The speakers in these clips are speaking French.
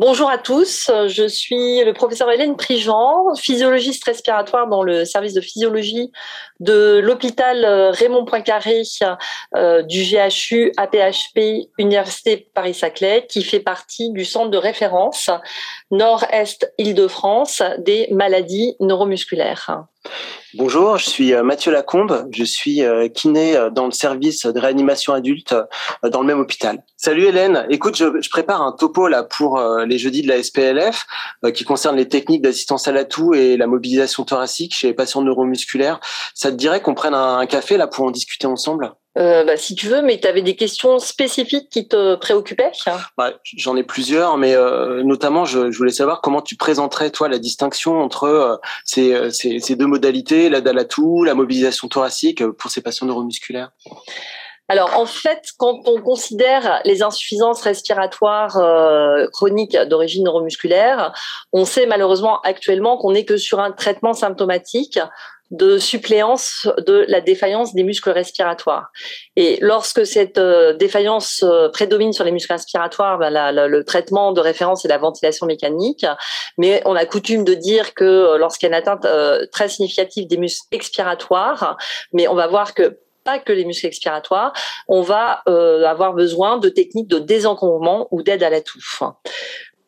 Bonjour à tous, je suis le professeur Hélène Prigent, physiologiste respiratoire dans le service de physiologie de l'hôpital euh, Raymond Poincaré euh, du GHU APHP Université Paris-Saclay qui fait partie du centre de référence Nord-Est Île-de-France des maladies neuromusculaires. Bonjour, je suis euh, Mathieu Lacombe, je suis euh, kiné euh, dans le service de réanimation adulte dans le même hôpital. Salut Hélène, écoute, je, prépare un topo là pour les jeudis de la SPLF qui concerne les techniques d'assistance à l'atout et la mobilisation thoracique chez les patients neuromusculaires. Ça te dirait qu'on prenne un café là pour en discuter ensemble? Euh, bah, si tu veux, mais tu avais des questions spécifiques qui te préoccupaient? Bah, J'en ai plusieurs, mais euh, notamment, je, je, voulais savoir comment tu présenterais, toi, la distinction entre euh, ces, ces, ces, deux modalités, la dalatou, la mobilisation thoracique pour ces patients neuromusculaires? Alors en fait, quand on considère les insuffisances respiratoires chroniques d'origine neuromusculaire, on sait malheureusement actuellement qu'on n'est que sur un traitement symptomatique de suppléance de la défaillance des muscles respiratoires. Et lorsque cette euh, défaillance euh, prédomine sur les muscles respiratoires, ben le traitement de référence est la ventilation mécanique. Mais on a coutume de dire que euh, lorsqu'il y a une atteinte très significative des muscles expiratoires, mais on va voir que pas que les muscles expiratoires, on va avoir besoin de techniques de désencombrement ou d'aide à la touffe.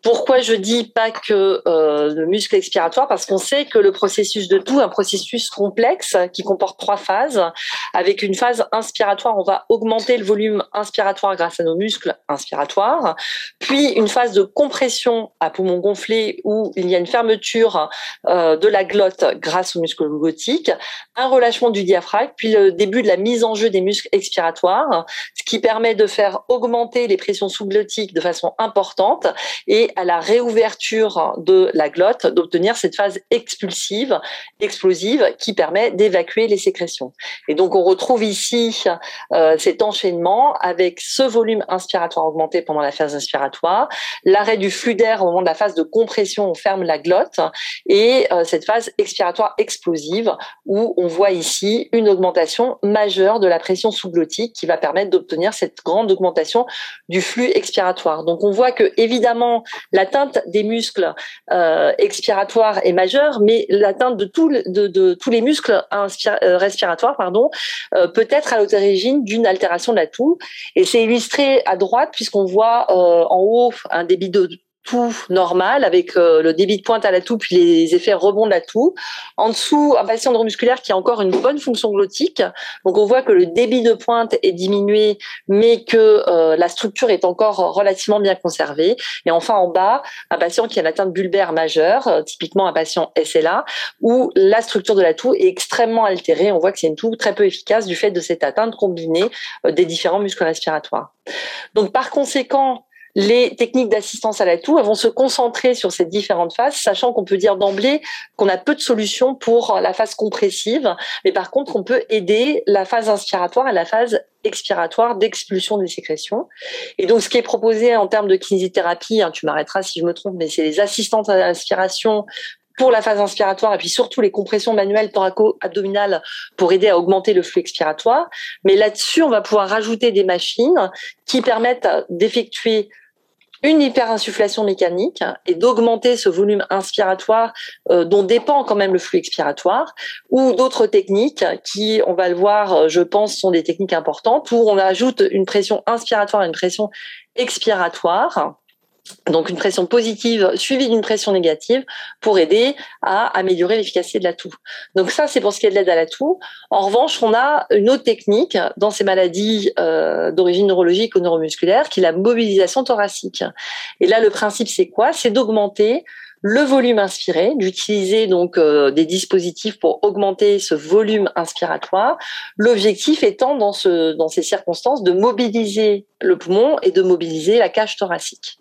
Pourquoi je dis pas que euh, le muscle expiratoire? Parce qu'on sait que le processus de tout, un processus complexe qui comporte trois phases. Avec une phase inspiratoire, on va augmenter le volume inspiratoire grâce à nos muscles inspiratoires. Puis une phase de compression à poumon gonflé où il y a une fermeture euh, de la glotte grâce aux muscles glottiques, un relâchement du diaphragme, puis le début de la mise en jeu des muscles expiratoires, ce qui permet de faire augmenter les pressions sous-glottiques de façon importante à la réouverture de la glotte d'obtenir cette phase expulsive, explosive, qui permet d'évacuer les sécrétions. Et donc on retrouve ici euh, cet enchaînement avec ce volume inspiratoire augmenté pendant la phase inspiratoire, l'arrêt du flux d'air au moment de la phase de compression, on ferme la glotte, et euh, cette phase expiratoire explosive où on voit ici une augmentation majeure de la pression sous-glottique qui va permettre d'obtenir cette grande augmentation du flux expiratoire. Donc on voit que évidemment l'atteinte des muscles euh, expiratoires est majeure, mais l'atteinte de, de, tous les muscles euh, respiratoires pardon, euh, peut être à l'origine d'une altération de la toux. Et c'est illustré à droite puisqu'on voit en haut un débit de tout normal avec euh, le débit de pointe à la toux puis les effets rebond de la toux. En dessous, un patient neuromusculaire qui a encore une bonne fonction glottique. Donc on voit que le débit de pointe est diminué, mais que euh, la structure est encore relativement bien conservée. Et enfin en bas, un patient qui a une atteinte bulbaire majeure, euh, typiquement un patient SLA, où la structure de la toux est extrêmement altérée. On voit que c'est une toux très peu efficace du fait de cette atteinte combinée des différents muscles respiratoires. Donc par conséquent, les techniques d'assistance à la toux vont se concentrer sur ces différentes phases, sachant qu'on peut dire d'emblée qu'on a peu de solutions pour la phase compressive, mais par contre on peut aider la phase inspiratoire et la phase expiratoire d'expulsion des sécrétions. Et donc ce qui est proposé en termes de kinésithérapie, hein, tu m'arrêteras si je me trompe, mais c'est les assistantes à l'inspiration pour la phase inspiratoire et puis surtout les compressions manuelles thoraco-abdominales pour aider à augmenter le flux expiratoire. Mais là-dessus, on va pouvoir rajouter des machines qui permettent d'effectuer une hyperinsufflation mécanique et d'augmenter ce volume inspiratoire euh, dont dépend quand même le flux expiratoire, ou d'autres techniques qui, on va le voir, euh, je pense, sont des techniques importantes, où on ajoute une pression inspiratoire et une pression expiratoire donc une pression positive suivie d'une pression négative pour aider à améliorer l'efficacité de la toux. Donc ça, c'est pour ce qui est de l'aide à la toux. En revanche, on a une autre technique dans ces maladies euh, d'origine neurologique ou neuromusculaire qui est la mobilisation thoracique. Et là, le principe, c'est quoi? C'est d'augmenter le volume inspiré, d'utiliser donc euh, des dispositifs pour augmenter ce volume inspiratoire. L'objectif étant dans ce dans ces circonstances de mobiliser le poumon et de mobiliser la cage thoracique.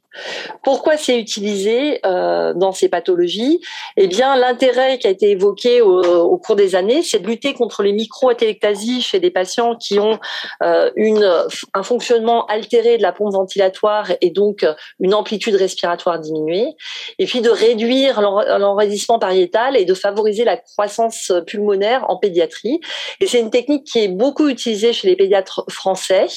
Pourquoi c'est utilisé euh, dans ces pathologies? Eh bien, l'intérêt qui a été évoqué au, cours des années, c'est de lutter contre les micro-atélectasies chez des patients qui ont euh, une, un fonctionnement altéré de la pompe ventilatoire et donc une amplitude respiratoire diminuée, et puis de réduire l'enraidissement pariétal et de favoriser la croissance pulmonaire en pédiatrie. Et c'est une technique qui est beaucoup utilisée chez les pédiatres français,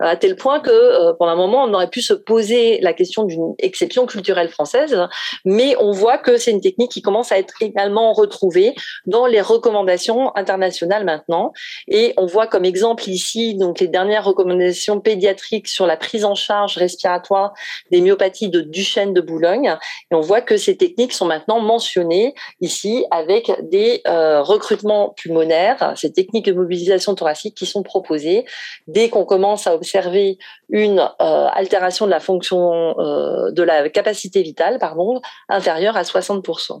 à tel point que pendant un moment, on aurait pu se poser la question d'une exception culturelle française, mais on voit que c'est une technique qui commence à être également retrouvée dans les recommandations internationales maintenant. Et on voit comme exemple ici donc les dernières recommandations pédiatriques sur la prise en charge respiratoire des myopathies de Duchenne de Boulogne. Et on voit que ces techniques sont maintenant mentionnées ici avec des euh, recrutements pulmonaires, ces techniques de mobilisation thoracique qui sont proposées dès qu'on commence à observer une euh, altération de la fonction de la capacité vitale pardon inférieure à 60%.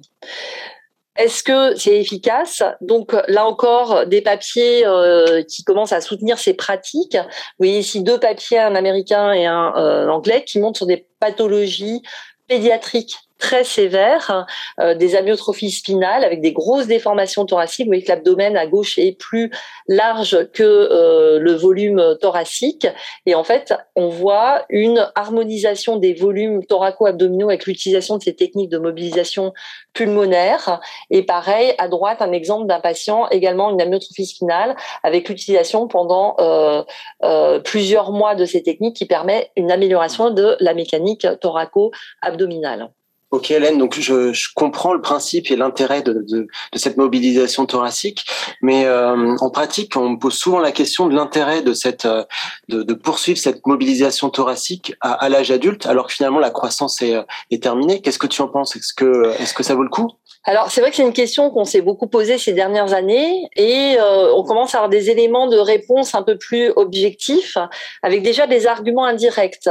Est-ce que c'est efficace? Donc là encore, des papiers euh, qui commencent à soutenir ces pratiques. Vous voyez ici deux papiers, un américain et un euh, anglais, qui montrent sur des pathologies pédiatriques très sévères, euh, des amyotrophies spinales avec des grosses déformations thoraciques. Vous voyez que l'abdomen à gauche est plus large que euh, le volume thoracique. Et en fait, on voit une harmonisation des volumes thoraco-abdominaux avec l'utilisation de ces techniques de mobilisation pulmonaire. Et pareil, à droite, un exemple d'un patient également une amyotrophie spinale avec l'utilisation pendant euh, euh, plusieurs mois de ces techniques qui permet une amélioration de la mécanique thoraco-abdominale. Ok Hélène, donc je, je, comprends le principe et l'intérêt de, de, de, cette mobilisation thoracique, mais euh, en pratique, on me pose souvent la question de l'intérêt de cette euh, de, de, poursuivre cette mobilisation thoracique à, à l'âge adulte, alors que finalement la croissance est, euh, est terminée. Qu'est-ce que tu en penses? Est-ce que est-ce que ça vaut le coup? Alors c'est vrai que c'est une question qu'on s'est beaucoup posée ces dernières années et euh, on commence à avoir des éléments de réponse un peu plus objectifs avec déjà des arguments indirects.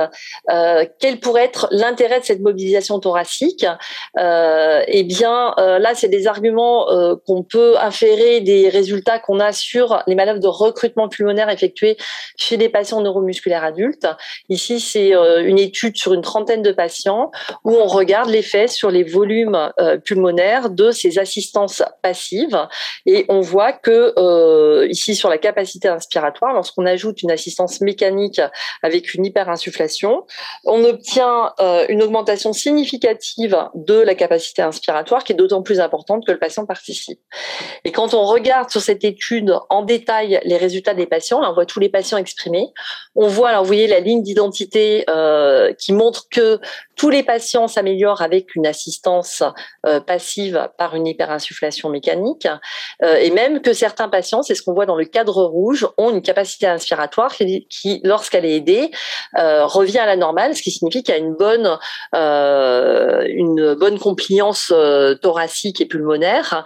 Euh, quel pourrait être l'intérêt de cette mobilisation thoracique? Euh, Eh bien là c'est des arguments qu'on peut inférer des résultats qu'on a sur les manœuvres de recrutement pulmonaire effectuées chez des patients neuromusculaires adultes. Ici c'est une étude sur une trentaine de patients où on regarde l'effet sur les volumes pulmonaires de ces assistances passives. Et on voit que euh, ici sur la capacité inspiratoire, lorsqu'on ajoute une assistance mécanique avec une hyperinsufflation, on obtient euh, une augmentation significative de la capacité inspiratoire qui est d'autant plus importante que le patient participe. Et quand on regarde sur cette étude en détail les résultats des patients, là on voit tous les patients exprimés, on voit, alors vous voyez la ligne d'identité euh, qui montre que tous les patients s'améliorent avec une assistance euh, passive par une hyperinsufflation mécanique, euh, et même que certains patients, c'est ce qu'on voit dans le cadre rouge, ont une capacité inspiratoire qui, lorsqu'elle est aidée, euh, revient à la normale, ce qui signifie qu'il y a une bonne, une bonne compliance thoracique et pulmonaire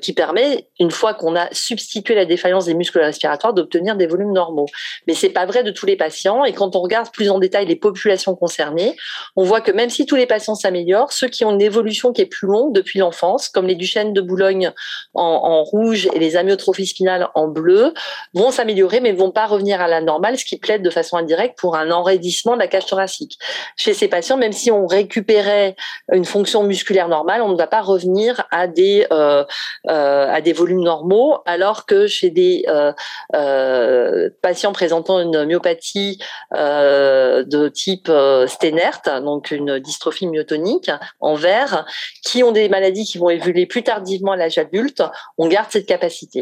qui permet, une fois qu'on a substitué la défaillance des muscles respiratoires, d'obtenir des volumes normaux. Mais c'est pas vrai de tous les patients, et quand on regarde plus en détail les populations concernées, on voit que même si tous les patients s'améliorent, ceux qui ont une évolution qui est plus longue depuis l'enfance, comme les Duchenne de Boulogne en, rouge et les amyotrophies spinales en bleu, vont s'améliorer mais ne vont pas revenir à la normale, ce qui plaide de façon indirecte pour un enraidissement de la cage thoracique. Chez ces patients, même si on récupérait une fonction musculaire normale, on ne va pas revenir à des euh, euh, à des volumes normaux, alors que chez des euh, patients présentant une myopathie de type Stenert, donc une dystrophie myotonique en vert, qui ont des maladies qui vont évoluer plus tardivement à l'âge adulte, on garde cette capacité.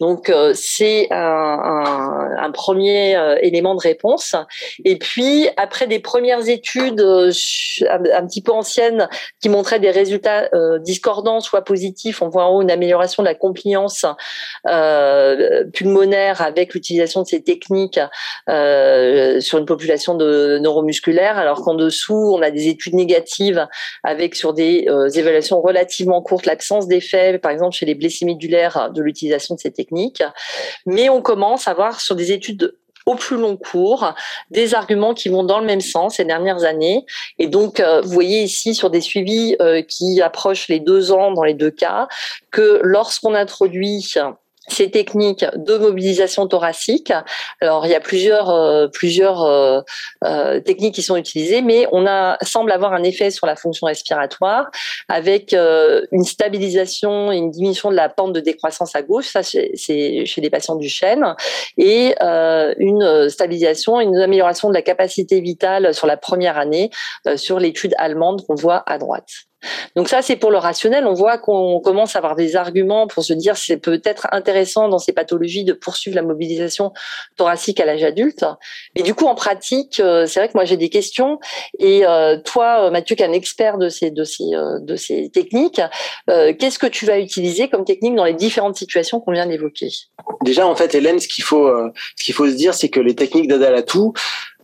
Donc euh, c'est un, premier euh, élément de réponse. Et puis après des premières études euh, un, petit peu anciennes qui montraient des résultats discordants, soit positifs, on voit en haut une amélioration de la compliance pulmonaire avec l'utilisation de ces techniques sur une population de neuromusculaires, alors qu'en dessous on des études négatives avec sur des euh, évaluations relativement courtes l'absence d'effet, par exemple chez les blessés médulaires de l'utilisation de ces techniques. Mais on commence à voir sur des études au plus long cours, des arguments qui vont dans le même sens ces dernières années. Et donc, euh, vous voyez ici sur des suivis euh, qui approchent les deux ans dans les deux cas, que lorsqu'on introduit ces techniques de mobilisation thoracique. Alors il y a plusieurs euh, plusieurs euh, euh, techniques qui sont utilisées, mais on a semble avoir un effet sur la fonction respiratoire avec une stabilisation et une diminution de la pente de décroissance à gauche, ça c'est chez les patients du chêne, et une stabilisation, une amélioration de la capacité vitale sur la première année sur l'étude allemande qu'on voit à droite. Donc ça, c'est pour le rationnel. On voit qu'on commence à avoir des arguments pour se dire c'est peut-être intéressant dans ces pathologies de poursuivre la mobilisation thoracique à l'âge adulte. Et du coup, en pratique, euh, c'est vrai que moi j'ai des questions. Et euh, toi, Mathieu, qui est un expert de ces de euh, de ces techniques, qu'est-ce que tu vas utiliser comme technique dans les différentes situations qu'on vient d'évoquer? Déjà, en fait, Hélène, ce qu'il faut ce qu'il faut se dire, c'est que les techniques d'Adalatou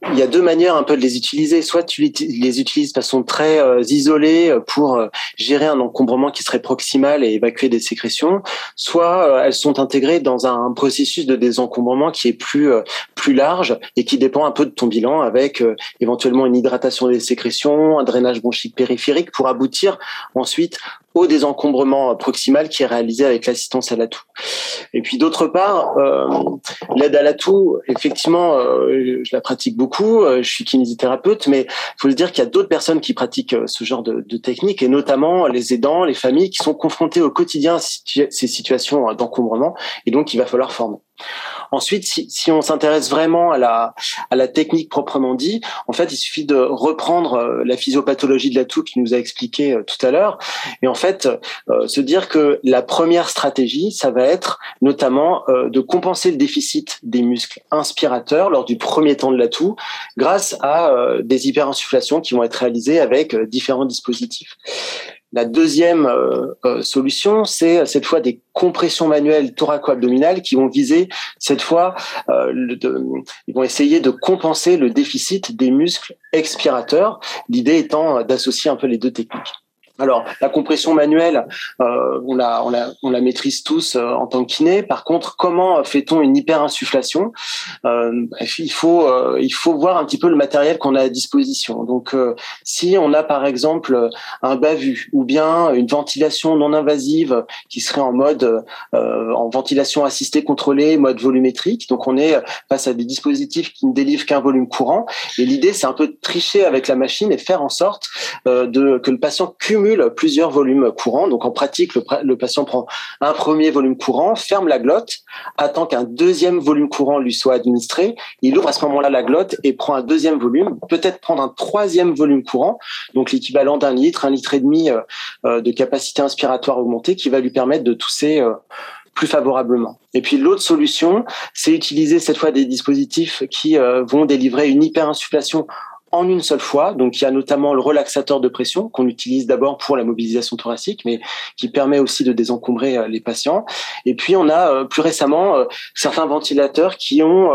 il y a deux manières un peu de les utiliser. Soit tu les utilises de façon très euh, isolée euh, pour euh, gérer un encombrement qui serait proximal et évacuer des sécrétions, soit elles sont intégrées dans un processus de désencombrement qui est plus plus large et qui dépend un peu de ton bilan avec éventuellement une hydratation des sécrétions, un drainage bronchique périphérique pour aboutir ensuite au désencombrement proximal qui est réalisé avec l'assistance à l'atout. Et puis d'autre part, euh, l'aide à l'atout, effectivement, euh, je la pratique beaucoup. Euh, je suis kinésithérapeute, mais il faut se dire qu'il y a d'autres personnes qui pratiquent ce genre de, de techniques, et notamment les aidants, les familles qui sont confrontées au quotidien à ces situations d'encombrement, et donc il va falloir former. Ensuite, si, on s'intéresse vraiment à la, technique proprement dit, en fait, il suffit de reprendre euh, la physiopathologie de la toux qui nous a expliqué euh, tout à l'heure, et en fait, euh, se dire que la première stratégie, ça va être notamment de compenser le déficit des muscles inspirateurs lors du premier temps de la toux, grâce à des hyperinsufflations qui vont être réalisées avec différents dispositifs. La deuxième euh, euh, solution, c'est euh, cette fois des compressions manuelles thoraco-abdominales qui vont viser cette fois, ils vont essayer de compenser le déficit des muscles expirateurs. L'idée étant d'associer un peu les deux techniques. Alors, la compression manuelle, euh, on, la, maîtrise tous euh, en tant que kiné. Par contre, comment fait-on une hyperinsufflation euh, il, faut, euh, il faut voir un petit peu le matériel qu'on a à disposition. Donc, euh, si on a par exemple un bavu ou bien une ventilation non invasive qui serait en mode en ventilation assistée contrôlée, mode volumétrique, donc on est face à des dispositifs qui ne délivrent qu'un volume courant. Et l'idée, c'est un peu de tricher avec la machine et faire en sorte que le patient cumule plusieurs volumes courants. Donc en pratique, le, patient prend un premier volume courant, ferme la glotte, attend qu'un deuxième volume courant lui soit administré. Il ouvre à ce moment-là la glotte et prend un deuxième volume, peut-être prendre un troisième volume courant, donc l'équivalent d'un litre, un litre et demi euh, euh, de capacité inspiratoire augmentée, qui va lui permettre de tousser euh, plus favorablement. Et puis l'autre solution, c'est utiliser cette fois des dispositifs qui vont délivrer une hyperinsufflation en une seule fois. Donc il y a notamment le relaxateur de pression qu'on utilise d'abord pour la mobilisation thoracique, mais qui permet aussi de désencombrer euh, les patients. Et puis on a euh, plus récemment euh, certains ventilateurs qui ont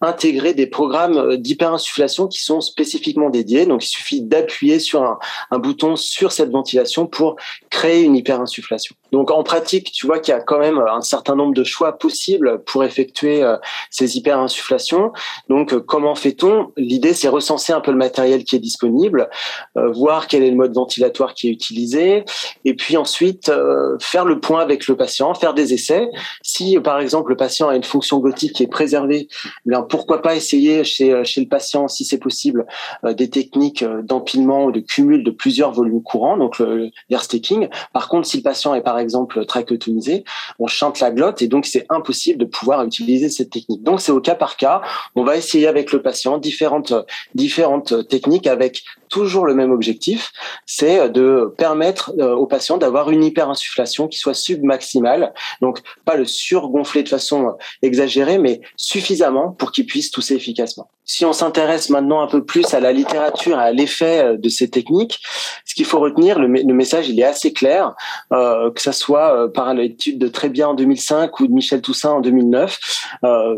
intégré des programmes d'hyperinsufflation qui sont spécifiquement dédiés. Donc il suffit d'appuyer sur un, un, bouton sur cette ventilation pour créer une hyperinsufflation. Donc en pratique, tu vois qu'il y a quand même un certain nombre de choix possibles pour effectuer ces hyperinsufflations. Donc comment fait-on? L'idée c'est recenser un peu le matériel qui est disponible, euh, voir quel est le mode ventilatoire qui est utilisé, et puis ensuite euh, faire le point avec le patient, faire des essais. Si par exemple le patient a une fonction glottique qui est préservée, eh pourquoi pas essayer chez, euh, chez le patient, si c'est possible, des techniques d'empilement ou de cumul de plusieurs volumes courants, donc l'air staking. Par contre, si le patient est par exemple trachéotomisé, on chante la glotte et donc c'est impossible de pouvoir utiliser cette technique. Donc c'est au cas par cas. On va essayer avec le patient différentes différentes technique avec toujours le même objectif, c'est de permettre euh, aux patients d'avoir une hyperinsufflation qui soit submaximale, donc pas le surgonfler de façon exagérée, mais suffisamment pour qu'il puisse tousser efficacement. Si on s'intéresse maintenant un peu plus à la littérature, à l'effet euh, de ces techniques, ce qu'il faut retenir, le, message il est assez clair, euh, que ça soit par l'étude de Très-Bien en 2005 ou de Michel Toussaint en 2009,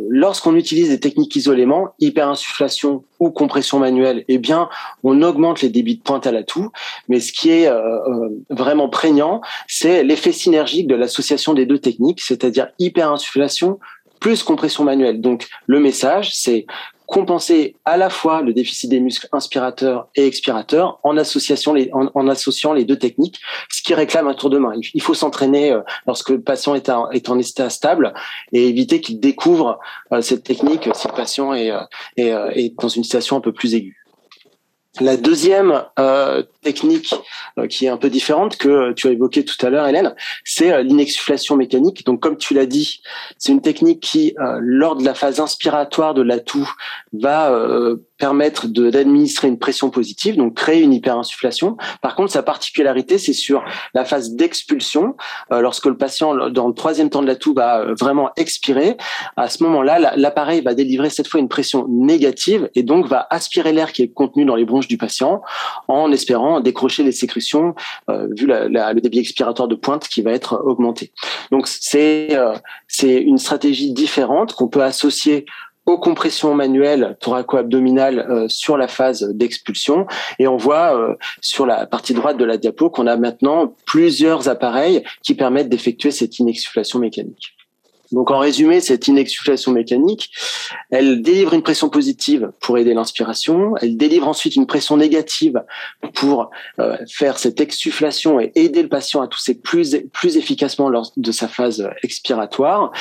lorsqu'on utilise des techniques isolément, hyperinsufflation ou compression manuelle, eh bien, on augmente les débits de pointe à la toux. Mais ce qui est euh, euh, vraiment prégnant, c'est l'effet synergique de l'association des deux techniques, c'est-à-dire hyperinsufflation plus compression manuelle. Donc, le message, c'est compenser à la fois le déficit des muscles inspirateurs et expirateurs en, association les, en, associant les deux techniques, ce qui réclame un tour de main. Il faut s'entraîner euh, lorsque le patient est, est en état stable et éviter qu'il découvre euh, cette technique si le patient est, est, est dans une situation un peu plus aiguë. La deuxième euh, technique euh, qui est un peu différente que tu as évoqué tout à l'heure, Hélène, c'est euh, l'inexsufflation mécanique. Donc, comme tu l'as dit, c'est une technique qui, lors de la phase inspiratoire de l'atout, va permettre d'administrer une pression positive, donc créer une hyperinsufflation. Par contre, sa particularité, c'est sur la phase d'expulsion, euh, lorsque le patient, dans le troisième temps de la toux, va euh, vraiment expirer. À ce moment-là, l'appareil va délivrer cette fois une pression négative et donc va aspirer l'air qui est contenu dans les bronches du patient en espérant décrocher les sécrétions euh, vu le débit expiratoire de pointe qui va être augmenté. Donc c'est c'est une stratégie différente qu'on peut associer aux compressions manuelles thoraco-abdominales euh, sur la phase d'expulsion. Et on voit euh, sur la partie droite de la diapo qu'on a maintenant plusieurs appareils qui permettent d'effectuer cette inexsufflation mécanique. Donc en résumé, cette inexsufflation mécanique, elle délivre une pression positive pour aider l'inspiration, elle délivre ensuite une pression négative pour euh, faire cette exsufflation et aider le patient à tousser plus, plus efficacement lors de sa phase expiratoire.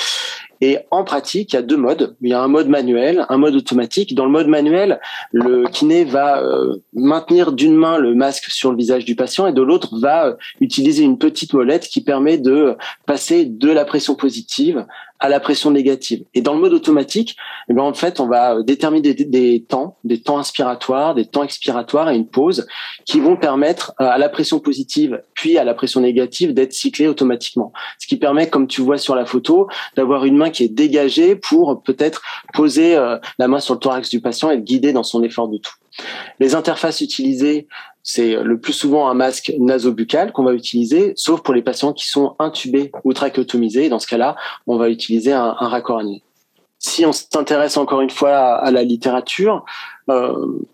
Et en pratique, il y a deux modes. Il y a un mode manuel, un mode automatique. Dans le mode manuel, le kiné va euh, maintenir d'une main le masque sur le visage du patient et de l'autre va euh, utiliser une petite molette qui permet de passer de la pression positive à la pression négative. Et dans le mode automatique, eh bien, en fait, on va déterminer des, des, temps, des temps inspiratoires, des temps expiratoires et une pause qui vont permettre euh, à la pression positive puis à la pression négative d'être cyclée automatiquement. Ce qui permet, comme tu vois sur la photo, d'avoir une main qui est dégagée pour peut-être poser euh, la main sur le thorax du patient et être guidé dans son effort de tout. Les interfaces utilisées, c'est le plus souvent un masque nasobuccal qu'on va utiliser, sauf pour les patients qui sont intubés ou trachéotomisés. Dans ce cas-là, on va utiliser un, un raccord annuel si on s'intéresse encore une fois à, la littérature,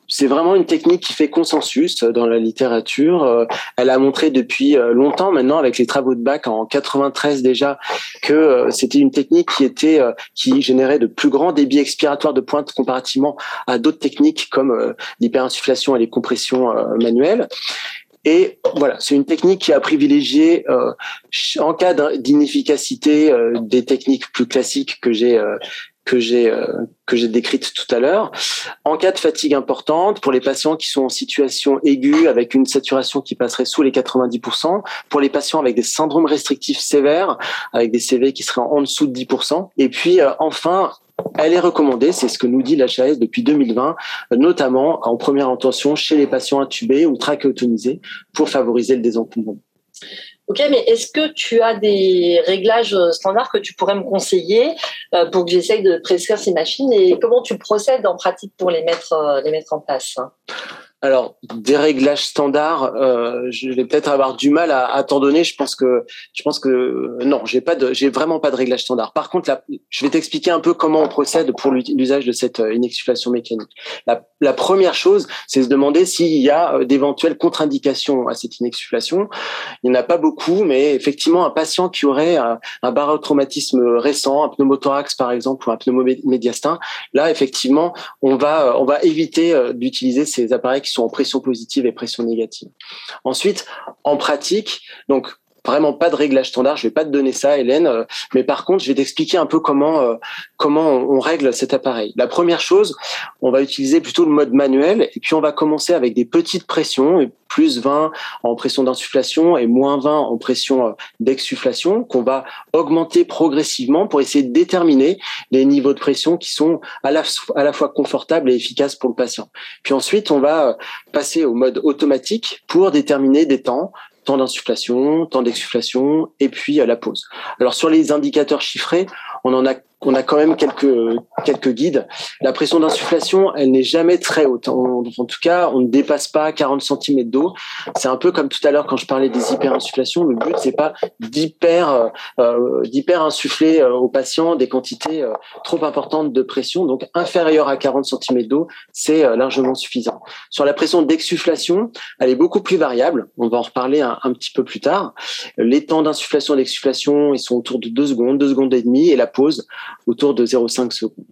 c'est vraiment une technique qui fait consensus dans la littérature. Euh, elle a montré depuis euh, longtemps maintenant, avec les travaux de Bach en 93 déjà, que c'était une technique qui était qui générait de plus grands débits expiratoires de pointe comparativement à d'autres techniques comme l'hyperinsufflation et les compressions manuelles. Et voilà, c'est une technique qui a privilégié euh, en cas d'inefficacité des techniques plus classiques que j'ai que j'ai euh, que j'ai décrite tout à l'heure. En cas de fatigue importante, pour les patients qui sont en situation aiguë avec une saturation qui passerait sous les 90%, pour les patients avec des syndromes restrictifs sévères, avec des CV qui seraient en dessous de 10%, et puis euh, enfin elle est recommandée, c'est ce que nous dit l'HAS depuis 2020, notamment en première intention chez les patients intubés ou trachéotomisés pour favoriser le désencombrement. Ok, mais est-ce que tu as des réglages euh, standards que tu pourrais me conseiller euh, pour que j'essaye de prescrire ces machines et comment tu procèdes en pratique pour les mettre, euh, les mettre en place alors, des réglages standards, euh, je vais peut-être avoir du mal à, à t'en donner. Je pense que, je pense que non, j'ai pas j'ai vraiment pas de réglage standard. Par contre, je vais t'expliquer un peu comment on procède pour l'usage de cette euh, inexsufflation mécanique. La, première chose, c'est se demander s'il y a euh, d'éventuelles contre-indications à cette inexsufflation. Il n'y en a pas beaucoup, mais effectivement, un patient qui aurait un, un barotraumatisme récent, un pneumothorax par exemple ou un pneumomédiastin, là, effectivement, on va, on va éviter d'utiliser ces appareils qui sont en pression positive et pression négative. Ensuite, en pratique, donc vraiment pas de réglage standard. Je vais pas te donner ça, Hélène. Euh, mais par contre, je vais t'expliquer un peu comment euh, comment on règle cet appareil. La première chose, on va utiliser plutôt le mode manuel et puis on va commencer avec des petites pressions, plus 20 en pression d'insufflation et moins 20 en pression euh, d'exsufflation, qu'on va augmenter progressivement pour essayer de déterminer les niveaux de pression qui sont à la, à la fois confortables et efficaces pour le patient. Puis ensuite, on va passer au mode automatique pour déterminer des temps temps d'insufflation, temps d'exsufflation et puis à la pause. Alors sur les indicateurs chiffrés, on en a on a quand même quelques quelques guides. La pression d'insufflation, elle n'est jamais très haute. En, tout cas, on ne dépasse pas 40 cm d'eau. C'est un peu comme tout à l'heure quand je parlais des hyperinsufflations. Le but c'est pas d'hyper euh, d'hyper insuffler euh, aux patients des quantités euh, trop importantes de pression. Donc inférieure à 40 cm d'eau, c'est euh, largement suffisant. Sur la pression d'exsufflation, elle est beaucoup plus variable. On va en reparler un, un petit peu plus tard. Les temps d'insufflation et d'exsufflation, ils sont autour de 2 secondes, 2 secondes et demie, et la pause autour de 0,5 secondes.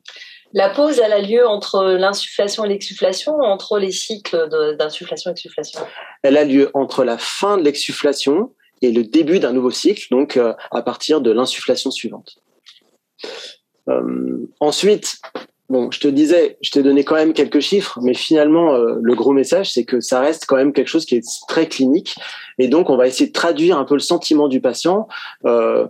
La pause, elle a lieu entre l'insufflation et l'exsufflation, entre les cycles d'insufflation et exsufflation? Elle a lieu entre la fin de l'exsufflation et le début d'un nouveau cycle, donc euh, à partir de l'insufflation suivante. Euh, ensuite, bon, je te disais, je t'ai donné quand même quelques chiffres, mais finalement, euh, le gros message, c'est que ça reste quand même quelque chose qui est très clinique Et donc, on va essayer de traduire un peu le sentiment du patient. Euh,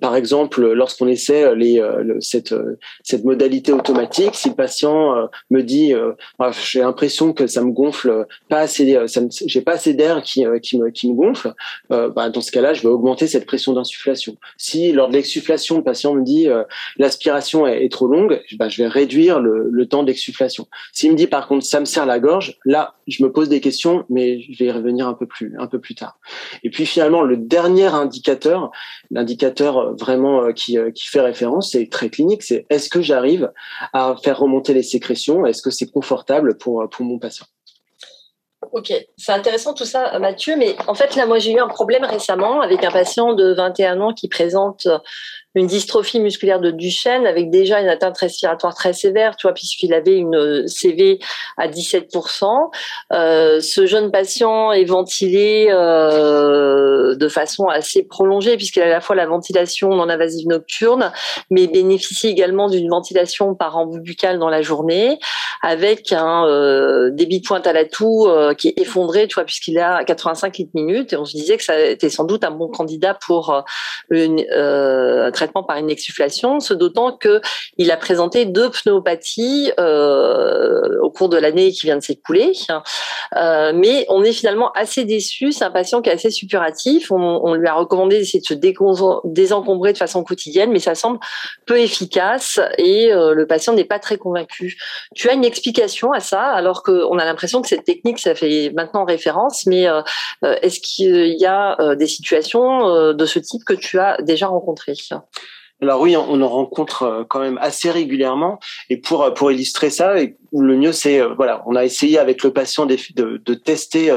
par exemple, lorsqu'on essaie les, euh, cette, euh, cette modalité automatique, si le patient euh, me dit ah, j'ai l'impression que ça me gonfle pas assez, j'ai pas assez d'air qui, qui, me, qui me gonfle, bah, dans ce cas-là, je vais augmenter cette pression d'insufflation. Si lors de l'exsufflation, le patient me dit l'aspiration est, trop longue, bah, je vais réduire le, le temps d'exsufflation. S'il me dit par contre ça me serre la gorge, là, je me pose des questions, mais je vais y revenir un peu plus, un peu plus tard. Et puis finalement, le dernier indicateur, l'indicateur vraiment euh, qui, euh, qui fait référence, c'est très clinique, c'est est-ce que j'arrive à faire remonter les sécrétions? Est-ce que c'est confortable pour, pour mon patient? Ok, c'est intéressant tout ça, Mathieu. Mais en fait, là, moi, j'ai eu un problème récemment avec un patient de 21 ans qui présente une dystrophie musculaire de Duchenne avec déjà une atteinte respiratoire très sévère, tu vois, puisqu'il avait une CV à 17%. Euh, ce jeune patient est ventilé euh, de façon assez prolongée puisqu'il a à la fois la ventilation non invasive nocturne, mais bénéficie également d'une ventilation par embout buccal dans la journée, avec un euh, débit de pointe à la toux euh, qui est effondré, tu vois, puisqu'il a 85 litres minutes. Et on se disait que ça était sans doute un bon candidat pour euh, une, euh, par une exsufflation, ce d'autant que il a présenté deux pneumopathies euh, au cours de l'année qui vient de s'écouler. Euh, mais on est finalement assez déçu. C'est un patient qui est assez suppuratif. On, lui a recommandé d'essayer de se désencombrer de façon quotidienne, mais ça semble peu efficace et euh, le patient n'est pas très convaincu. Tu as une explication à ça, alors qu'on a l'impression que cette technique, ça fait maintenant référence, mais euh, est-ce qu'il y a des situations de ce type que tu as déjà rencontrées? Alors oui, on en rencontre euh, quand même assez régulièrement. Et pour euh, pour illustrer ça, le mieux c'est euh, voilà, on a essayé avec le patient de, de, tester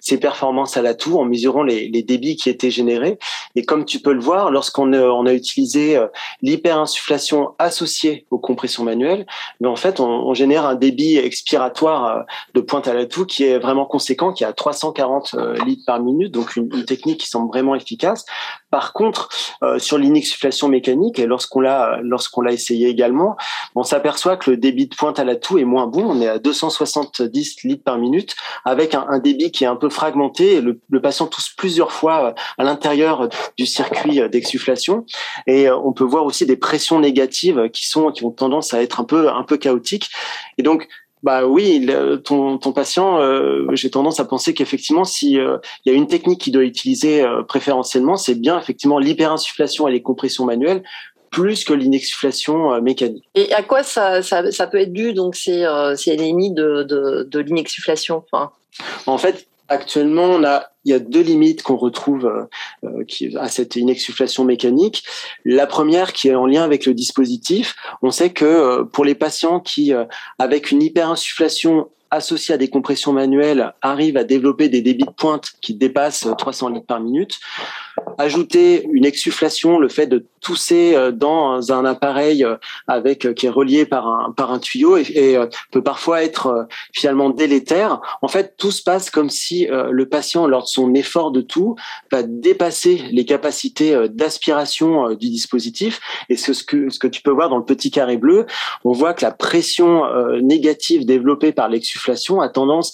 ses performances à la toux en mesurant les, les, débits qui étaient générés. Et comme tu peux le voir, lorsqu'on a, on a utilisé l'hyperinsufflation associée aux compressions manuelles, mais en fait on, génère un débit expiratoire de pointe à la toux qui est vraiment conséquent, qui est à 340 litres par minute, donc une, une technique qui semble vraiment efficace. Par contre, sur l'inexsufflation mécanique et lorsqu'on l'a lorsqu'on l'a essayé également, on s'aperçoit que le débit de pointe à la toux est moins On est à 270 litres par minute avec un, débit qui est un peu fragmenté. Et le, patient tousse plusieurs fois euh, à l'intérieur du circuit d'exsufflation et euh, on peut voir aussi des pressions négatives qui sont qui ont tendance à être un peu un peu chaotiques. Et donc bah oui, ton, ton patient, euh, j'ai tendance à penser qu'effectivement, si euh, il y a une technique qu'il doit utiliser euh, préférentiellement, c'est bien effectivement l'hyperinsufflation et les compressions manuelles plus que l'inexsufflation mécanique. Et à quoi ça, ça, ça peut être dû donc ces, ces ennemis de, de, de l'inexsufflation enfin... En fait, actuellement, on a il y a deux limites qu'on retrouve euh, euh, qui, à cette inexsufflation mécanique. La première qui est en lien avec le dispositif. On sait que euh, pour les patients qui, avec une hyperinsufflation associée à des compressions manuelles, arrivent à développer des débits de pointe qui dépassent 300 litres par minute, ajouter une exsufflation, le fait de tousser euh, dans un appareil euh, avec euh, qui est relié par un par un tuyau et, peut parfois être finalement délétère. En fait, tout se passe comme si le patient, lors de son effort de tout, va dépasser les capacités d'aspiration du dispositif. Et ce, que ce que tu peux voir dans le petit carré bleu, on voit que la pression négative développée par l'exsufflation a tendance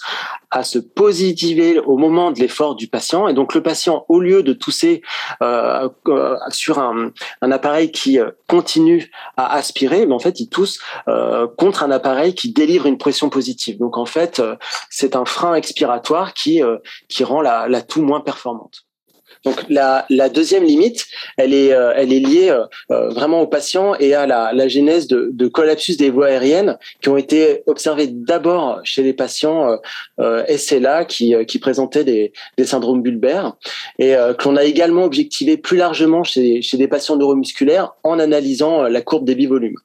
à se positiver au moment de l'effort du patient. Et donc le patient, au lieu de tousser euh, sur un, un, appareil qui euh, continue à aspirer, mais en fait il tousse euh, contre un appareil qui délivre une pression positive. Donc en fait c'est un frein expiratoire qui qui rend la, la toux moins performante. Donc la, deuxième limite, elle est, euh, liée euh, euh, vraiment au patient et à la, la genèse de, collapsus des voies aériennes qui ont été observés d'abord chez les patients euh, SLA qui, présentaient des, syndromes bulbaires et que l'on a également objectivé plus largement chez, des patients neuromusculaires en analysant la courbe des bivolumes.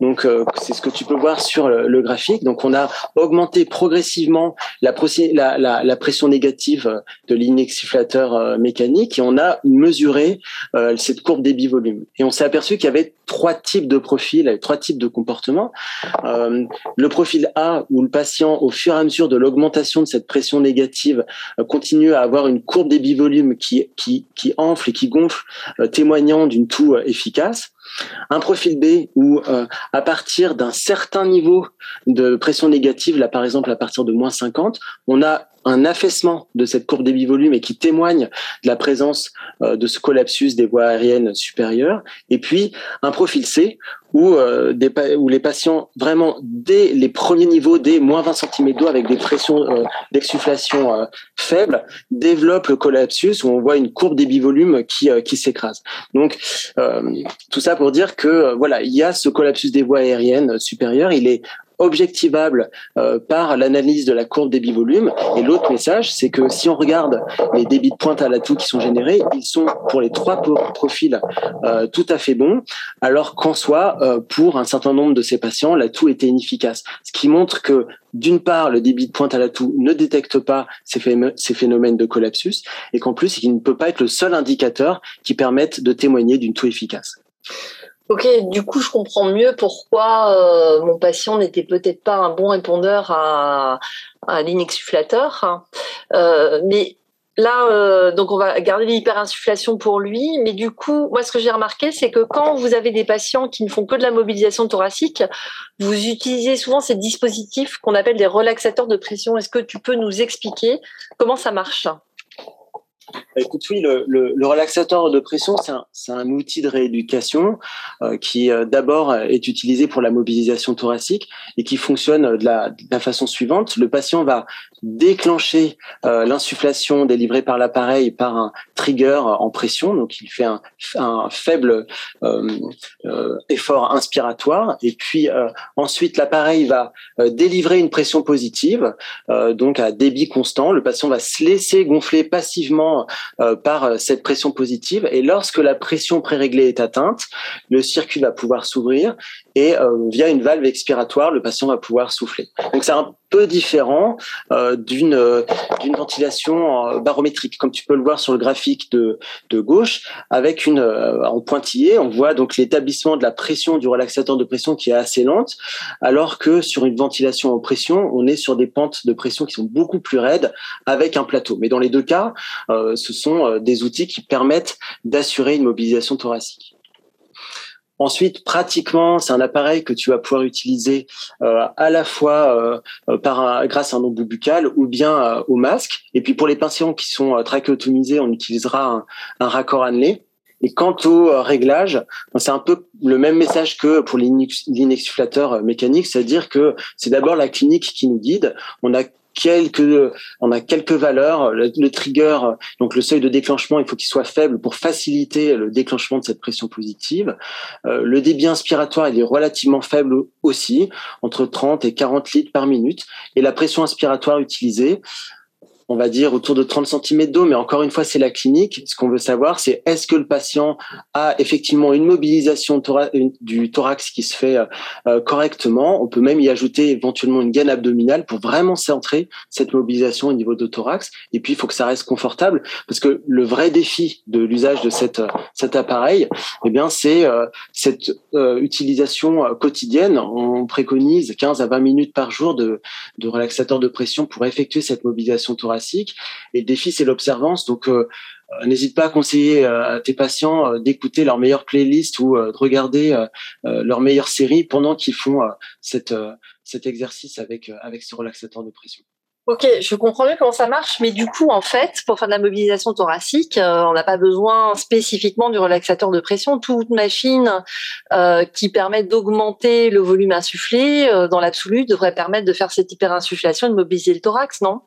Donc c'est ce que tu peux voir sur le, graphique. Donc on a augmenté progressivement la, la, pression négative de l'inexsufflateur mécanique et on a mesuré euh, cette courbe des bivolumes. Et on s'est aperçu qu'il y avait trois types de profils, trois types de comportements. Euh, le profil A, où le patient, au fur et à mesure de l'augmentation de cette pression négative, euh, continue à avoir une courbe des bivolumes qui, qui, qui enfle et qui gonfle, témoignant d'une toux efficace. Un profil B où, euh, à partir d'un certain niveau de pression négative, là par exemple à partir de moins 50, on a un affaissement de cette courbe débit-volume et qui témoigne de la présence euh, de ce collapsus des voies aériennes supérieures. Et puis un profil C où, euh, des, où les patients vraiment dès les premiers niveaux, dès moins 20 cm d'eau avec des pressions euh, d'exsufflation faibles, développent le collapsus où on voit une courbe débit-volume qui, qui s'écrase. Donc tout ça pour dire que voilà, il y a ce collapsus des voies aériennes supérieures. Il est objectivable euh, par l'analyse de la courbe débit-volume. Et l'autre message, c'est que si on regarde les débits de pointe à l'atout qui sont générés, ils sont pour les trois profils euh, tout à fait bons, alors qu'en soi, euh, pour un certain nombre de ces patients, l'atout était inefficace. Ce qui montre que d'une part, le débit de pointe à l'atout ne détecte pas ces, phénomènes de collapsus, et qu'en plus, il ne peut pas être le seul indicateur qui permette de témoigner d'une toux efficace. Ok, du coup, je comprends mieux pourquoi euh, mon patient n'était peut-être pas un bon répondeur à, à. Euh, mais là, euh, donc on va garder l'hyperinsufflation pour lui. Mais du coup, moi, ce que j'ai remarqué, c'est que quand vous avez des patients qui ne font que de la mobilisation thoracique, vous utilisez souvent ces dispositifs qu'on appelle des relaxateurs de pression. Est-ce que tu peux nous expliquer comment ça marche? Écoute, oui, le, relaxateur de pression, c'est un, outil de rééducation euh, qui euh, d'abord est utilisé pour la mobilisation thoracique et qui fonctionne de la, façon suivante. Le patient va déclencher euh, l'insufflation délivrée par l'appareil par un trigger en pression, donc il fait un, un faible effort inspiratoire et puis ensuite l'appareil va délivrer une pression positive, donc à débit constant. Le patient va se laisser gonfler passivement euh, par euh, cette pression positive. Et lorsque la pression préréglée est atteinte, le circuit va pouvoir s'ouvrir et euh, via une valve expiratoire, le patient va pouvoir souffler. Donc c'est un peu différent d'une d'une ventilation barométrique, comme tu peux le voir sur le graphique de de gauche, avec une en pointillé, on voit donc l'établissement de la pression du relaxateur de pression qui est assez lente, alors que sur une ventilation en pression, on est sur des pentes de pression qui sont beaucoup plus raides avec un plateau. Mais dans les deux cas, ce sont euh, des outils qui permettent d'assurer une mobilisation thoracique. Ensuite, pratiquement, c'est un appareil que tu vas pouvoir utiliser euh, à la fois par grâce à un embout buccal ou bien au masque. Et puis pour les patients qui sont trachéotomisés, on utilisera un, raccord annelé. Et quant au réglage, c'est un peu le même message que pour l'inexsufflateur mécanique, c'est-à-dire que c'est d'abord la clinique qui nous guide. On a quelques, on a quelques valeurs. Le, trigger, donc le seuil de déclenchement, il faut qu'il soit faible pour faciliter le déclenchement de cette pression positive. Euh, le débit inspiratoire, il est relativement faible aussi, entre 30 et 40 litres par minute. Et la pression inspiratoire utilisée, on va dire autour de 30 cm d'eau, mais encore une fois, c'est la clinique. Ce qu'on veut savoir, c'est est-ce que le patient a effectivement une mobilisation du thorax qui se fait euh, correctement. On peut même y ajouter éventuellement une gaine abdominale pour vraiment centrer cette mobilisation au niveau de thorax. Et puis, il faut que ça reste confortable parce que le vrai défi de l'usage de cette, cet appareil, eh bien, c'est euh, cette euh, utilisation quotidienne. On préconise 15 à 20 minutes par jour de, de relaxateur de pression pour effectuer cette mobilisation thoracique et le défi, c'est l'observance. Donc, euh, euh, n'hésite pas à conseiller euh, à tes patients d'écouter leur meilleure playlist ou de regarder leur meilleure série pendant qu'ils font cet exercice avec ce relaxateur de pression. Ok, je comprends mieux comment ça marche, mais du coup, en fait, pour faire de la mobilisation thoracique, on n'a pas besoin spécifiquement du relaxateur de pression. Toute machine qui permet d'augmenter le volume insufflé, dans l'absolu, devrait permettre de faire cette hyperinsufflation et de mobiliser le thorax, non?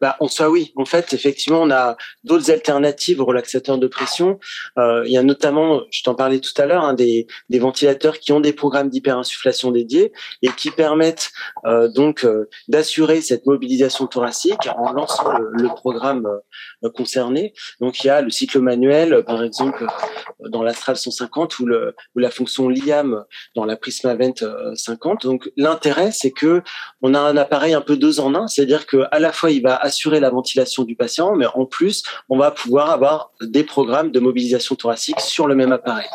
Bah, en soi, oui. En fait, effectivement, on a d'autres alternatives aux relaxateurs de pression. Euh, il y a notamment, je t'en parlais tout à l'heure, hein, des, ventilateurs qui ont des programmes d'hyperinsufflation dédiés et qui permettent euh, donc euh, d'assurer cette mobilisation thoracique en lançant le, programme concerné. Donc, il y a le cycle manuel, par exemple, dans l'Astral 150 ou, la fonction LIAM dans la Prismavent 50. Donc, l'intérêt, c'est que on a un appareil un peu deux en un, c'est-à-dire que à la fois il va assurer la ventilation du patient, mais en plus, on va pouvoir avoir des programmes de mobilisation thoracique sur le même appareil.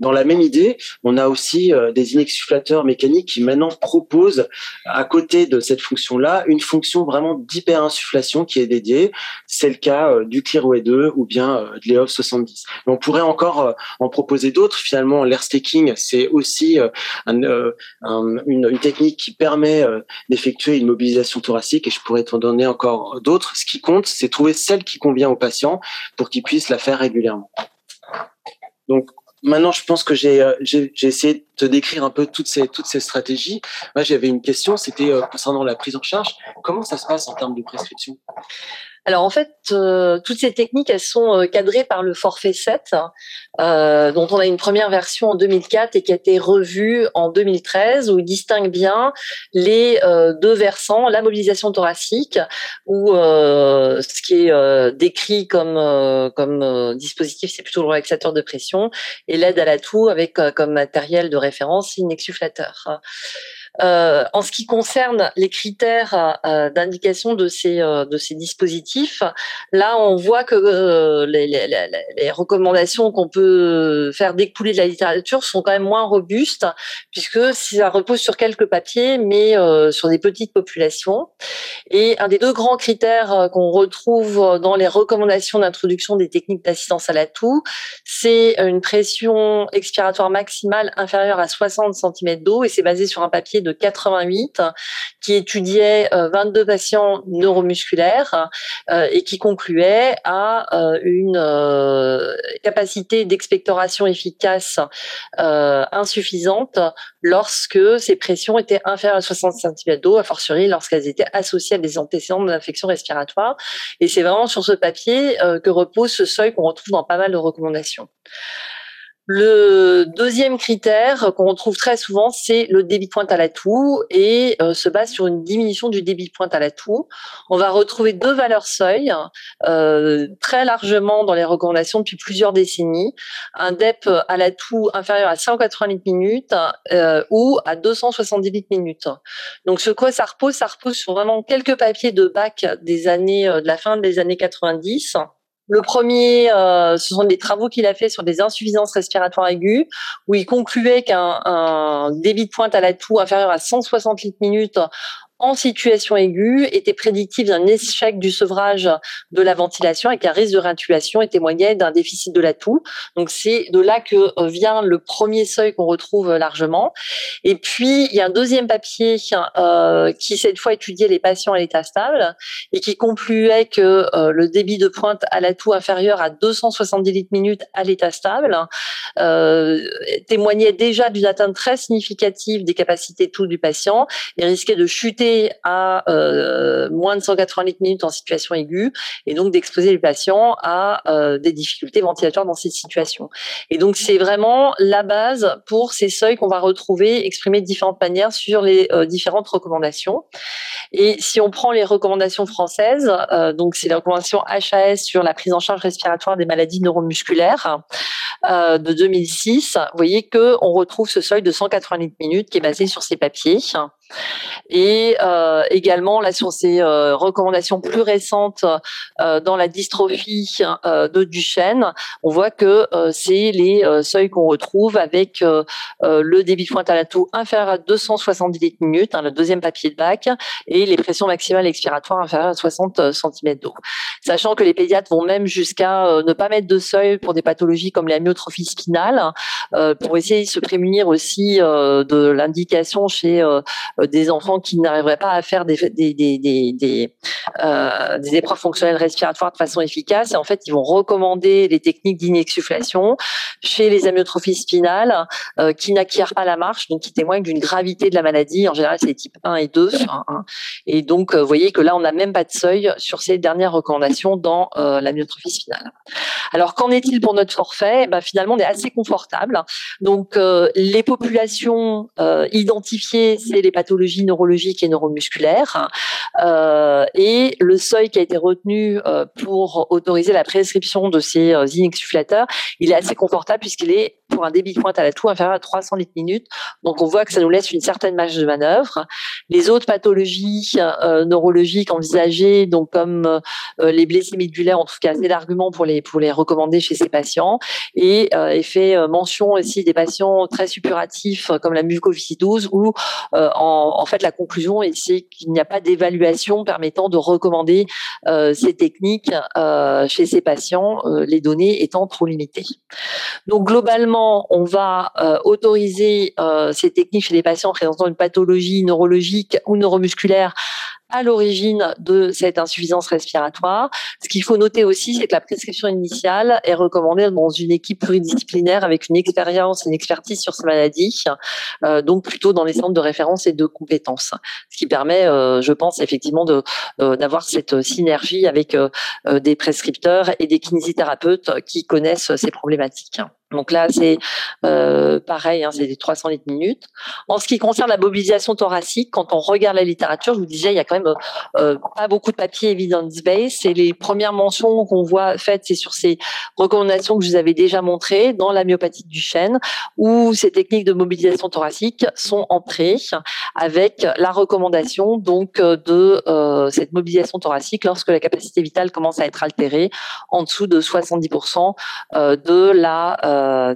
Dans la même idée, on a aussi euh, des inexsufflateurs mécaniques qui maintenant proposent, à côté de cette fonction-là, une fonction vraiment d'hyperinsufflation qui est dédiée. C'est le cas euh, du Clearway 2 ou bien euh, de l'EOF 70. Mais on pourrait encore en proposer d'autres. Finalement, l'air staking, c'est aussi une, une, technique qui permet d'effectuer une mobilisation thoracique et je pourrais t'en donner encore d'autres. Ce qui compte, c'est trouver celle qui convient au patient pour qu'il puisse la faire régulièrement. Donc, maintenant, je pense que j'ai j'ai essayé te décrire un peu toutes ces toutes ces stratégies. Moi, j'avais une question, c'était concernant la prise en charge. Comment ça se passe en termes de prescription? Alors en fait, euh, toutes ces techniques, elles sont euh, cadrées par le forfait 7, euh, dont on a une première version en 2004 et qui a été revue en 2013, où il distingue bien les deux versants, la mobilisation thoracique, où ce qui est décrit comme comme dispositif, c'est plutôt le relaxateur de pression, et l'aide à la toux avec comme matériel de référence l'inexsufflateur. Euh, en ce qui concerne les critères euh, d'indication de ces euh, de ces dispositifs, là on voit que les, les, recommandations qu'on peut faire découler de la littérature sont quand même moins robustes puisque ça repose sur quelques papiers mais sur des petites populations. Et un des deux grands critères qu'on retrouve dans les recommandations d'introduction des techniques d'assistance à la toux, c'est une pression expiratoire maximale inférieure à 60 cm d'eau et c'est basé sur un papier de 88 qui étudiait 22 euh, patients neuromusculaires euh, et qui concluait à euh, une capacité d'expectoration efficace insuffisante lorsque ces pressions étaient inférieures à 60 cm d'eau, a fortiori lorsqu'elles étaient associées à des antécédents d'infection respiratoire. Et c'est vraiment sur ce papier que repose ce seuil qu'on retrouve dans pas mal de recommandations. Le deuxième critère qu'on retrouve très souvent, c'est le débit pointe à la toux et euh, se base sur une diminution du débit pointe à la toux. On va retrouver deux valeurs seuil euh, très largement dans les recommandations depuis plusieurs décennies. Un DEP à la toux inférieur à 180 litres minutes euh, ou à 270 litres minutes. Donc ce quoi ça repose? Ça repose sur vraiment quelques papiers de bac des années de la fin des années 90 le premier, euh, ce sont des travaux qu'il a fait sur des insuffisances respiratoires aiguës, où il concluait qu'un débit de pointe à la toux inférieur à 160 litres minutes en situation aiguë était prédictif d'un échec du sevrage de la ventilation et qu'un risque de réintubation et témoignait d'un déficit de la toux. Donc c'est de là que euh, vient le premier seuil qu'on retrouve euh, largement. Et puis il y a un deuxième papier euh, qui cette fois étudiait les patients à l'état stable et qui concluait que le débit de pointe à la toux inférieur à 270 litres minutes à l'état stable témoignait déjà d'une atteinte très significative des capacités de toux du patient et risquait de chuter à euh, moins de 180 litres minutes en situation aiguë et donc d'exposer les patients à euh, des difficultés ventilatoires dans cette situation. Et donc c'est vraiment la base pour ces seuils qu'on va retrouver exprimés de différentes manières sur les euh, différentes recommandations. Et si on prend les recommandations françaises, donc c'est la recommandation HAS sur la prise en charge respiratoire des maladies neuromusculaires de 2006, vous voyez que on retrouve ce seuil de 180 litres minutes qui est basé sur ces papiers. Et euh, également, là, sur ces euh, recommandations plus récentes euh, dans la dystrophie de Duchenne, on voit que c'est les seuils qu'on retrouve avec le débit de pointe à la toux inférieur à 270 litres minutes, hein, le deuxième papier de bac, et les pressions maximales expiratoires inférieures à 60 cm d'eau. Sachant que les pédiatres vont même jusqu'à ne pas mettre de seuil pour des pathologies comme l'amyotrophie spinale, pour essayer de se prémunir aussi de l'indication chez des enfants qui n'arriveraient pas à faire des, des, des, des, euh, des épreuves fonctionnelles respiratoires de façon efficace. Et en fait, ils vont recommander les techniques d'inexsufflation chez les amyotrophies spinales euh, qui n'acquièrent pas la marche, donc qui témoignent d'une gravité de la maladie. En général, c'est les types 1 et 2. Et donc, euh, vous voyez que là, on n'a même pas de seuil sur ces dernières recommandations dans euh, spinale. Alors, qu'en est-il pour notre forfait? Ben, Finalement, on est assez confortable. Donc, euh, les populations identifiées, c'est les pathologies neurologiques et neuromusculaires. Euh, et le seuil qui a été retenu euh, pour autoriser la prescription de ces euh, inexsufflateurs, il est assez confortable puisqu'il est pour un débit de pointe à la toux inférieur à 300 litres minutes. Donc on voit que ça nous laisse une certaine marge de manœuvre. Les autres pathologies neurologiques envisagées, donc comme les blessés médulaires, qu'il y a assez d'arguments pour les pour les recommander chez ces patients. Et il fait mention aussi des patients très suppuratifs comme la mucoviscidose où en, fait, la conclusion, c'est qu'il n'y a pas d'évaluation permettant de recommander euh, ces techniques euh, chez ces patients, euh, les données étant trop limitées. Donc, globalement, on va autoriser ces techniques chez des patients présentant une pathologie neurologique ou neuromusculaire à l'origine de cette insuffisance respiratoire. Ce qu'il faut noter aussi, c'est que la prescription initiale est recommandée dans une équipe pluridisciplinaire avec une expérience, une expertise sur ces maladies, donc plutôt dans les centres de référence et de compétences, ce qui permet, euh, je pense, effectivement de euh, d'avoir cette synergie avec des prescripteurs et des kinésithérapeutes qui connaissent ces problématiques. Donc là, c'est euh, pareil, hein, c'est des 300 litres minutes. En ce qui concerne la mobilisation thoracique, quand on regarde la littérature, je vous disais, il y a quand même euh, pas beaucoup de papiers evidence-based. Et les premières mentions qu'on voit faites, c'est sur ces recommandations que je vous avais déjà montrées dans la myopathie du chêne, où ces techniques de mobilisation thoracique sont entrées avec la recommandation donc de euh, cette mobilisation thoracique lorsque la capacité vitale commence à être altérée en dessous de 70% euh, de la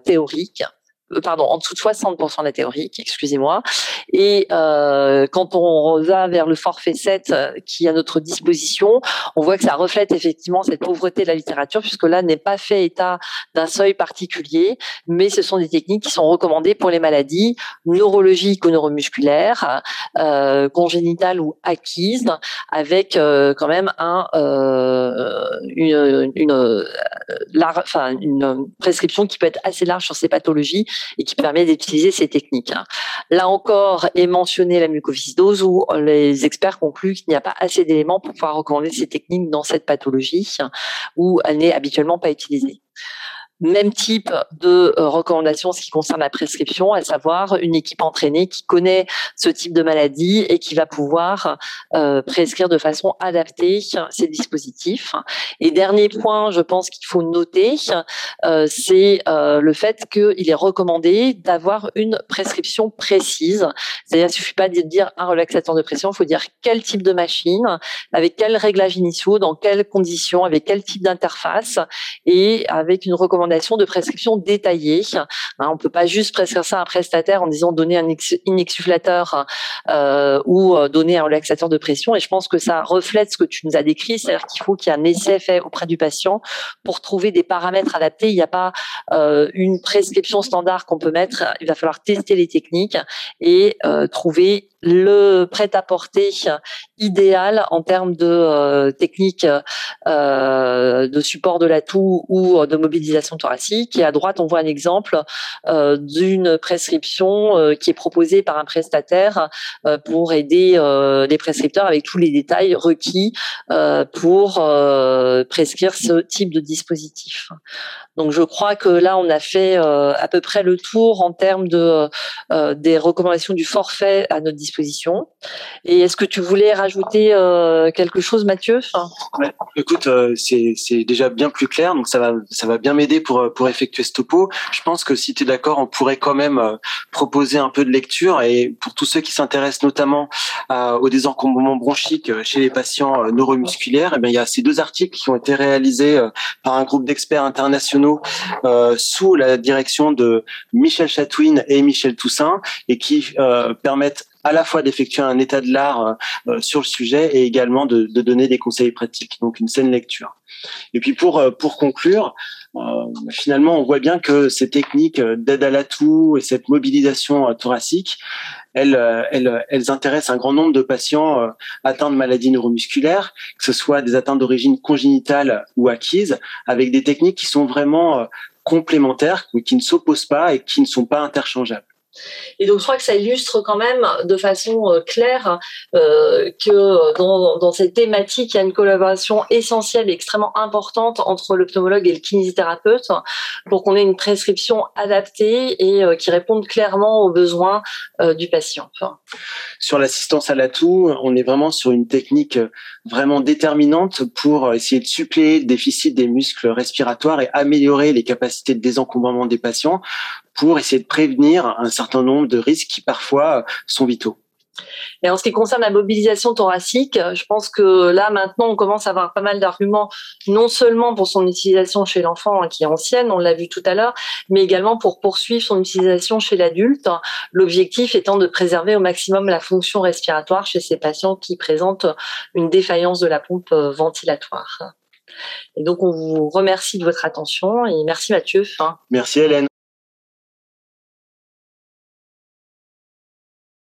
théorique. euh, pardon, en dessous de 60% de la théorique, excusez-moi. Et euh, quand on va vers le forfait 7 euh, qui est à notre disposition, on voit que ça reflète effectivement cette pauvreté de la littérature, puisque là n'est pas fait état d'un seuil particulier, mais ce sont des techniques qui sont recommandées pour les maladies neurologiques ou neuromusculaires, euh, congénitales ou acquises, avec euh, quand même un, euh, une, une, enfin, une prescription qui peut être assez large sur ces pathologies et qui permet d'utiliser ces techniques. Hein. Là encore est mentionnée la mucoviscidose où les experts concluent qu'il n'y a pas assez d'éléments pour pouvoir recommander ces techniques dans cette pathologie où elle n'est habituellement pas utilisée même type de euh, recommandation en ce qui concerne la prescription, à savoir une équipe entraînée qui connaît ce type de maladie et qui va pouvoir euh, prescrire de façon adaptée ces dispositifs. Et dernier point, je pense qu'il faut noter, euh, c'est le fait qu'il est recommandé d'avoir une prescription précise. C'est-à-dire, il suffit pas de dire un relaxateur de pression, il faut dire quel type de machine, avec quels réglages initiaux, dans quelles conditions, avec quel type d'interface et avec une recommandation de prescription détaillée. Hein, on peut pas juste prescrire ça à un prestataire en disant donner un inexufflateur euh, ou euh, donner un relaxateur de pression. Et je pense que ça reflète ce que tu nous as décrit, c'est-à-dire qu'il faut qu'il y ait un essai fait auprès du patient pour trouver des paramètres adaptés. Il n'y a pas euh, une prescription standard qu'on peut mettre. Il va falloir tester les techniques et trouver le prêt-à-porter idéal en termes de euh, technique euh, de support de l'atout ou de mobilisation thoracique. Et à droite, on voit un exemple euh, d'une prescription qui est proposée par un prestataire pour aider les prescripteurs avec tous les détails requis pour prescrire ce type de dispositif. Donc je crois que là, on a fait à peu près le tour en termes de des recommandations du forfait à notre Et est-ce que tu voulais rajouter quelque chose, Mathieu? Écoute, c'est déjà bien plus clair, donc ça va ça va bien m'aider pour pour effectuer ce topo. Je pense que si tu es d'accord, on pourrait quand même euh, proposer un peu de lecture. Et pour tous ceux qui s'intéressent notamment euh, au désencombrement bronchique euh, chez les patients neuromusculaires, eh bien, il y a ces deux articles qui ont été réalisés par un groupe d'experts internationaux sous la direction de Michel Chatouine et Michel Toussaint et qui permettent à la fois d'effectuer un état de l'art sur le sujet et également de, donner des conseils pratiques. Donc une saine lecture. Et puis pour pour conclure, euh, finalement, on voit bien que ces techniques d'aide à l'atout et cette mobilisation euh, thoracique, elles, euh, elles, elles, intéressent un grand nombre de patients atteints de maladies neuromusculaires, que ce soit des atteintes d'origine congénitale ou acquise, avec des techniques qui sont vraiment complémentaires, qui ne s'opposent pas et qui ne sont pas interchangeables. Et donc, je crois que ça illustre quand même de façon euh, claire euh, que dans, dans, cette thématique, il y a une collaboration essentielle et extrêmement importante entre l'ophthalmologue et le kinésithérapeute pour qu'on ait une prescription adaptée et euh, qui réponde clairement aux besoins euh, du patient. Sur l'assistance à l'atout, on est vraiment sur une technique vraiment déterminante pour essayer de suppléer le déficit des muscles respiratoires et améliorer les capacités de désencombrement des patients pour essayer de prévenir un certain nombre de risques qui parfois sont vitaux. Et en ce qui concerne la mobilisation thoracique, je pense que là maintenant on commence à avoir pas mal d'arguments, non seulement pour son utilisation chez l'enfant hein, qui est ancienne, on l'a vu tout à l'heure, mais également pour poursuivre son utilisation chez l'adulte. L'objectif étant de préserver au maximum la fonction respiratoire chez ces patients qui présentent une défaillance de la pompe euh, ventilatoire. Et donc on vous remercie de votre attention et merci Mathieu. Merci Hélène.